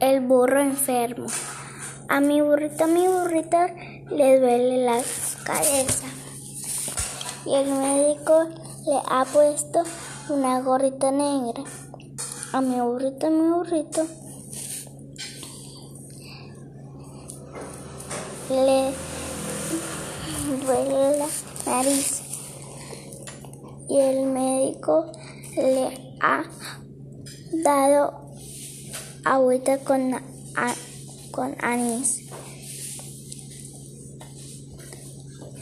el burro enfermo. A mi burrito, a mi burrito le duele la cabeza. Y el médico le ha puesto una gorrita negra. A mi burrito, a mi burrito le duele la nariz. Y el médico le ha dado agüita con, con anís.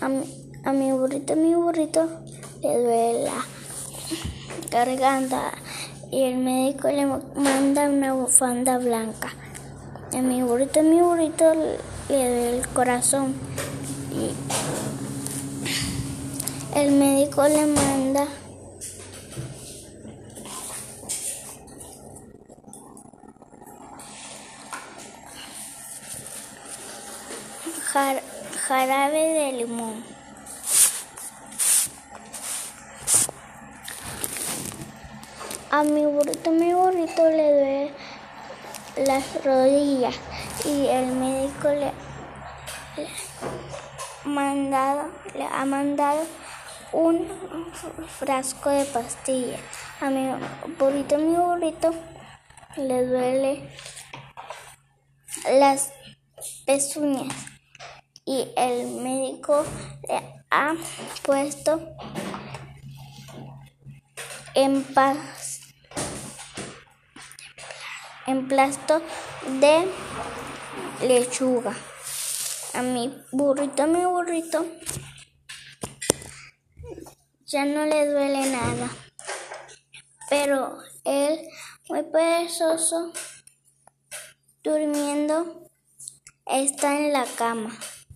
A mi, a mi burrito, a mi burrito le duele la garganta y el médico le manda una bufanda blanca. A mi burrito, a mi burrito le duele el corazón y el médico le manda jar, jarabe de limón. A mi burrito, mi burrito le duele las rodillas y el médico le, le ha mandado un frasco de pastillas. A mi burrito, mi burrito le duele las pezuñas y el médico le ha puesto en paz emplasto de lechuga. A mi burrito, a mi burrito, ya no le duele nada. Pero él, muy perezoso, durmiendo, está en la cama.